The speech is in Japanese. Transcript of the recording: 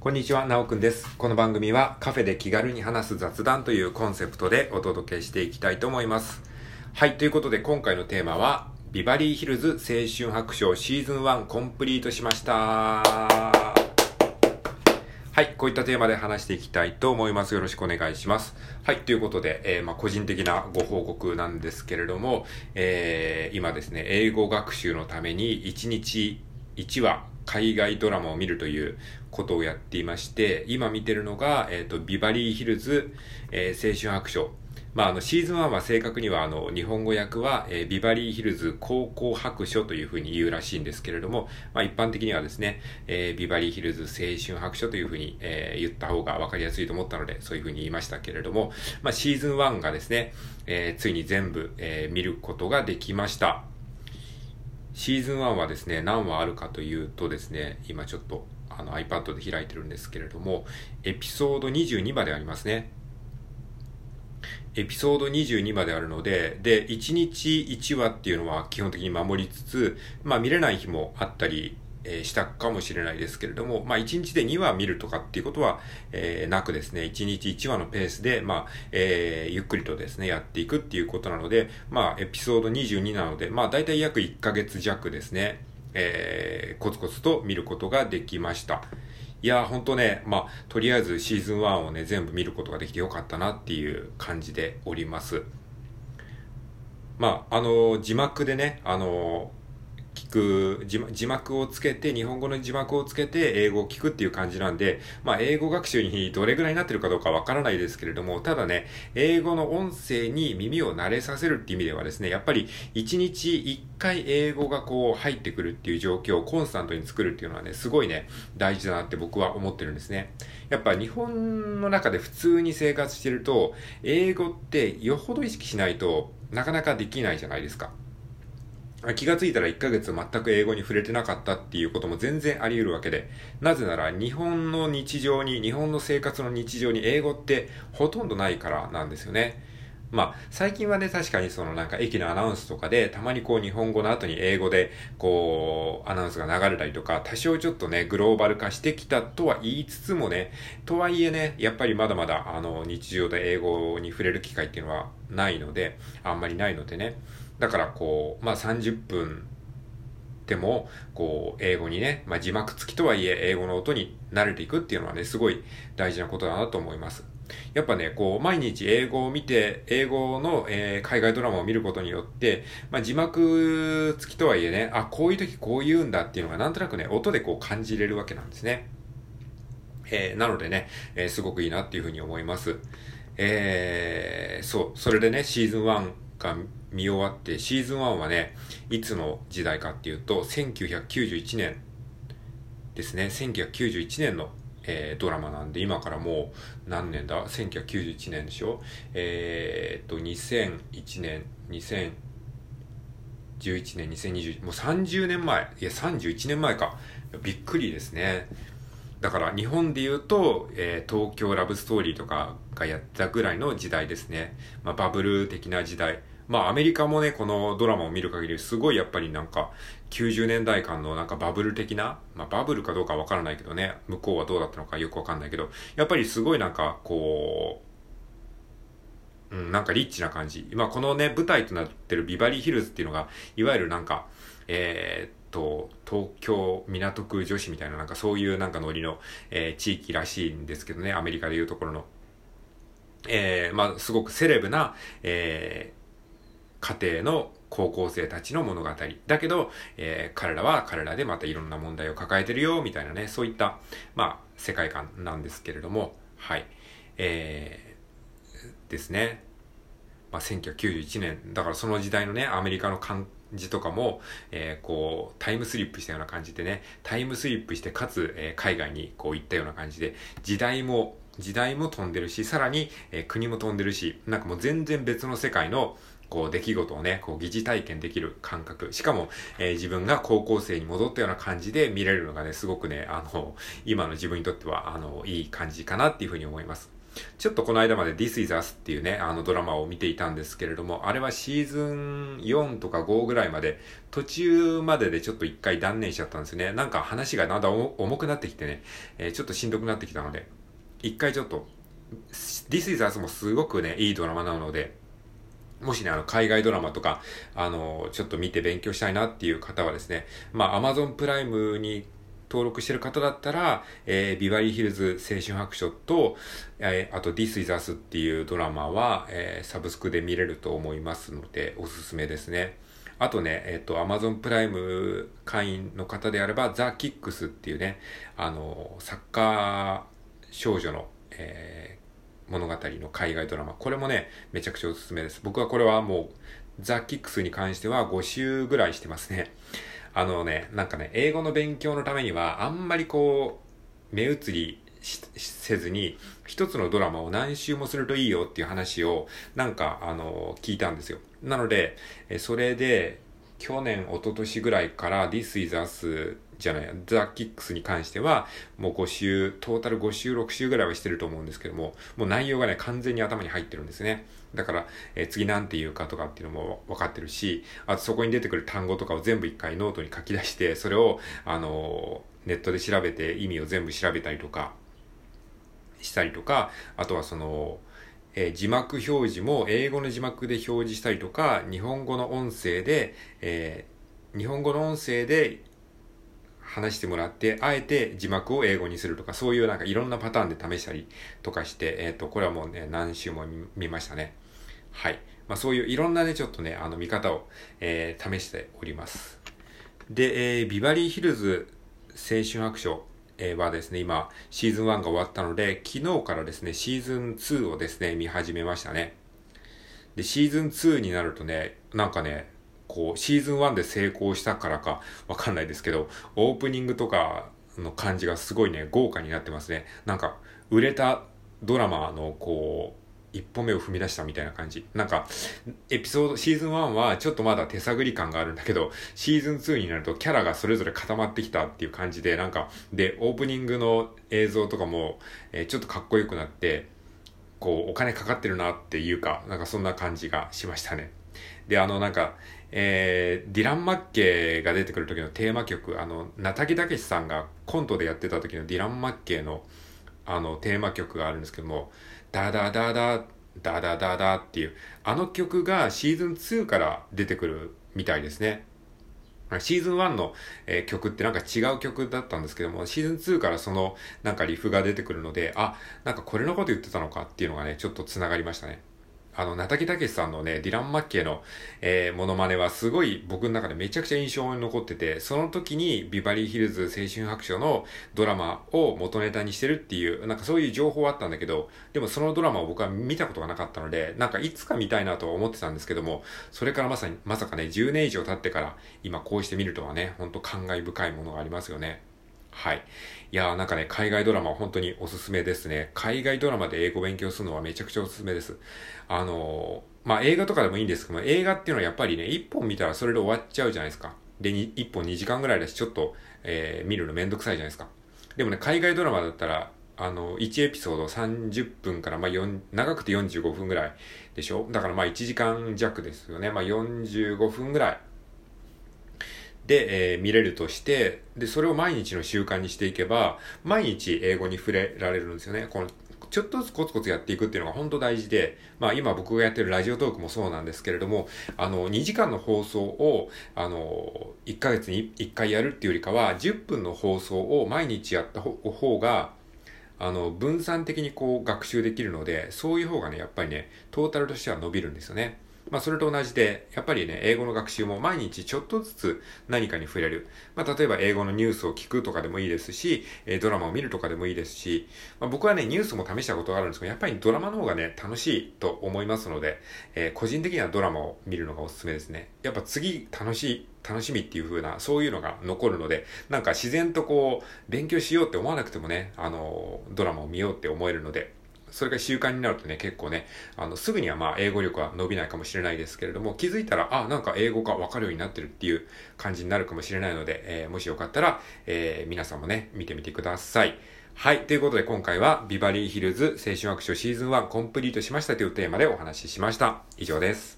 こんにちは、なおくんです。この番組はカフェで気軽に話す雑談というコンセプトでお届けしていきたいと思います。はい、ということで今回のテーマは、ビバリーヒルズ青春白書シーズン1コンプリートしました。はい、こういったテーマで話していきたいと思います。よろしくお願いします。はい、ということで、えーまあ、個人的なご報告なんですけれども、えー今ですね、英語学習のために1日1話海外ドラマを見るということをやっていまして、今見てるのが、えっ、と、ビバリーヒルズ、えー青春白書。まあ、あの、シーズン1は正確には、あの、日本語訳は、えービバリーヒルズ高校白書というふうに言うらしいんですけれども、まあ、一般的にはですね、えービバリーヒルズ青春白書というふうに、えー言った方がわかりやすいと思ったので、そういうふうに言いましたけれども、まあ、シーズン1がですね、えついに全部、え見ることができました。シーズン1はですね、何話あるかというとですね、今ちょっとあの iPad で開いてるんですけれども、エピソード22までありますね。エピソード22まであるので、で、1日1話っていうのは基本的に守りつつ、まあ見れない日もあったり、えしたかもしれないですけれども、まあ1日で2話見るとかっていうことは、えーなくですね、1日1話のペースで、まあ、えーゆっくりとですね、やっていくっていうことなので、まあエピソード22なので、まあ大体約1ヶ月弱ですね、えーコツコツと見ることができました。いやー、ほんとね、まあ、とりあえずシーズン1をね、全部見ることができてよかったなっていう感じでおります。まあ、あの字幕でね、あの聞く字、幕をつけて、日本語の字幕をつけて英語を聞くっていう感じなんで、まあ、英語学習にどれぐらいになってるかどうかわからないですけれども、ただね、英語の音声に耳を慣れさせるっていう意味ではですね、やっぱり1日1回英語がこう入ってくるっていう状況をコンスタントに作るっていうのはね、すごいね、大事だなって僕は思ってるんですね。やっぱ日本の中で普通に生活してると、英語ってよほど意識しないとなかなかできないじゃないですか。気がついたら1ヶ月全く英語に触れてなかったっていうことも全然あり得るわけで、なぜなら日本の日常に、日本の生活の日常に英語ってほとんどないからなんですよね。まあ、最近はね、確かにそのなんか駅のアナウンスとかで、たまにこう日本語の後に英語で、こう、アナウンスが流れたりとか、多少ちょっとね、グローバル化してきたとは言いつつもね、とはいえね、やっぱりまだまだ、あの、日常で英語に触れる機会っていうのはないので、あんまりないのでね。だからこう、まあ30分でも、こう、英語にね、まあ字幕付きとはいえ、英語の音に慣れていくっていうのはね、すごい大事なことだなと思います。やっぱね、こう、毎日英語を見て、英語の、えー海外ドラマを見ることによって、まあ字幕付きとはいえね、あ、こういう時こう言うんだっていうのがなんとなくね、音でこう感じれるわけなんですね。えーなのでね、えーすごくいいなっていうふうに思います。えーそう、それでね、シーズン1が見終わって、シーズン1はね、いつの時代かっていうと、1991年ですね、1991年の、えードラマなんで、今からもう何年だ ?1991 年でしょ？えーっと、2001年、2011年、2020、もう30年前、いや31年前か。びっくりですね。だから日本で言うと、えー東京ラブストーリーとかがやったぐらいの時代ですね。まあバブル的な時代。まあアメリカもね、このドラマを見る限りすごいやっぱりなんか90年代間のなんかバブル的な、まあバブルかどうかわからないけどね、向こうはどうだったのかよくわかんないけど、やっぱりすごいなんかこう、うん、なんかリッチな感じ。今このね、舞台となってるビバリーヒルズっていうのが、いわゆるなんか、えーっと、東京港区女子みたいななんかそういうなんかノリの、えー地域らしいんですけどね、アメリカでいうところの。えーまあ、すごくセレブな、えー家庭の高校生たちの物語。だけど、えー彼らは彼らでまたいろんな問題を抱えてるよ、みたいなね、そういった、まあ、世界観なんですけれども、はい。えーですね。まあ、1991年、だからその時代のね、アメリカの感じとかも、えーこう、タイムスリップしたような感じでね、タイムスリップして、かつ、えー海外にこう行ったような感じで、時代も、時代も飛んでるし、さらに、えー国も飛んでるし、なんかもう全然別の世界の、こう、出来事をね、こう、疑似体験できる感覚。しかも、えー自分が高校生に戻ったような感じで見れるのがね、すごくね、あの、今の自分にとっては、あの、いい感じかなっていうふうに思います。ちょっとこの間まで This is Us っていうね、あのドラマを見ていたんですけれども、あれはシーズン4とか5ぐらいまで、途中まででちょっと一回断念しちゃったんですね。なんか話がだんだ重くなってきてね、えー、ちょっとしんどくなってきたので、一回ちょっと、This is Us もすごくね、いいドラマなので、もしね、あの、海外ドラマとか、あの、ちょっと見て勉強したいなっていう方はですね、まあ、Amazon プライムに登録してる方だったら、えー、ビバリーヒルズ青春白書と、えー、あと This is Us っていうドラマは、えー、サブスクで見れると思いますので、おすすめですね。あとね、えっ、ー、と、Amazon プライム会員の方であれば、ザ・キックスっていうね、あの、サッカー少女の、えー、物語の海外ドラマ。これもね、めちゃくちゃおすすめです。僕はこれはもう、ザ・キックスに関しては5週ぐらいしてますね。あのね、なんかね、英語の勉強のためには、あんまりこう、目移りせずに、一つのドラマを何周もするといいよっていう話を、なんか、あの、聞いたんですよ。なので、それで、去年、一昨年ぐらいから This is Us じゃないや、 The Kicks に関しては、もう5週、トータル5週、6週ぐらいはしてると思うんですけども、もう内容がね、完全に頭に入ってるんですね。だから、えー、次なんて言うかとかっていうのも分かってるし、あとそこに出てくる単語とかを全部一回ノートに書き出して、それを、あのー、ネットで調べて意味を全部調べたりとか、したりとか、あとはその、えー、字幕表示も英語の字幕で表示したりとか、日本語の音声で、えー、日本語の音声で話してもらって、あえて字幕を英語にするとか、そういうなんかいろんなパターンで試したりとかして、えっ、ー、と、これはもうね、何週も見ましたね。はい。まあそういういろんなね、ちょっとね、あの見方を、えー、試しております。で、えー、ビバリーヒルズ青春白書、え、はですね、今、シーズン1が終わったので、昨日からですね、シーズン2をですね、見始めましたね。で、シーズン2になるとね、なんかね、こう、シーズン1で成功したからかわかんないですけど、オープニングとかの感じがすごいね、豪華になってますね。なんか、売れたドラマの、こう、一歩目を踏み出したみたいな感じ。なんか、エピソード、シーズン1はちょっとまだ手探り感があるんだけど、シーズン2になるとキャラがそれぞれ固まってきたっていう感じで、なんか、で、オープニングの映像とかも、えー、ちょっとかっこよくなって、こう、お金かかってるなっていうか、なんかそんな感じがしましたね。で、あの、なんか、えー、ディラン・マッケイが出てくる時のテーマ曲、あの、ナタキタケシさんがコントでやってた時のディラン・マッケイの、あの、テーマ曲があるんですけども、ダダダダ、ダダダダっていう、あの曲がシーズン2から出てくるみたいですね。シーズン1の、えー、曲ってなんか違う曲だったんですけども、シーズン2からそのなんかリフが出てくるので、あ、なんかこれのこと言ってたのかっていうのがね、ちょっと繋がりましたね。あの、なたきたけしさんのね、ディラン・マッケイの、えー、モノマネはすごい僕の中でめちゃくちゃ印象に残ってて、その時にビバリーヒルズ青春白書のドラマを元ネタにしてるっていう、なんかそういう情報はあったんだけど、でもそのドラマを僕は見たことがなかったので、なんかいつか見たいなとは思ってたんですけども、それからまさに、まさかね、10年以上経ってから今こうして見るとはね、ほんと感慨深いものがありますよね。はい。いやーなんかね、海外ドラマは本当におすすめですね。海外ドラマで英語勉強するのはめちゃくちゃおすすめです。あのー、まあ、映画とかでもいいんですけども、映画っていうのはやっぱりね、一本見たらそれで終わっちゃうじゃないですか。で、一本2時間ぐらいだし、ちょっと、えー、見るのめんどくさいじゃないですか。でもね、海外ドラマだったら、あの、1エピソード30分から、まあ、4、長くて45分ぐらいでしょ？だからまあ1時間弱ですよね。まあ45分ぐらいで、えー、見れるとして、で、それを毎日の習慣にしていけば、毎日英語に触れられるんですよね。このちょっとずつコツコツやっていくっていうのが本当大事で、まあ今僕がやってるラジオトークもそうなんですけれども、あの、2時間の放送を、あの、1ヶ月に1回やるっていうよりかは、10分の放送を毎日やった方が、あの、分散的にこう学習できるので、そういう方がね、やっぱりね、トータルとしては伸びるんですよね。まあ、それと同じで、やっぱりね、英語の学習も毎日ちょっとずつ何かに触れる。まあ、例えば英語のニュースを聞くとかでもいいですし、えドラマを見るとかでもいいですし、まあ、僕はね、ニュースも試したことがあるんですけど、やっぱりドラマの方がね、楽しいと思いますので、えー、個人的にはドラマを見るのがおすすめですね。やっぱ次楽しい、楽しみっていう風な、そういうのが残るので、なんか自然とこう、勉強しようって思わなくてもね、あの、ドラマを見ようって思えるので、それが習慣になるとね、結構ね、あの、すぐにはまあ、英語力は伸びないかもしれないですけれども、気づいたら、あ、なんか英語がわかるようになってるっていう感じになるかもしれないので、えー、もしよかったら、えー、皆さんもね、見てみてください。はい。ということで今回はビバリーヒルズ青春アクションシーズン1コンプリートしましたというテーマでお話ししました。以上です。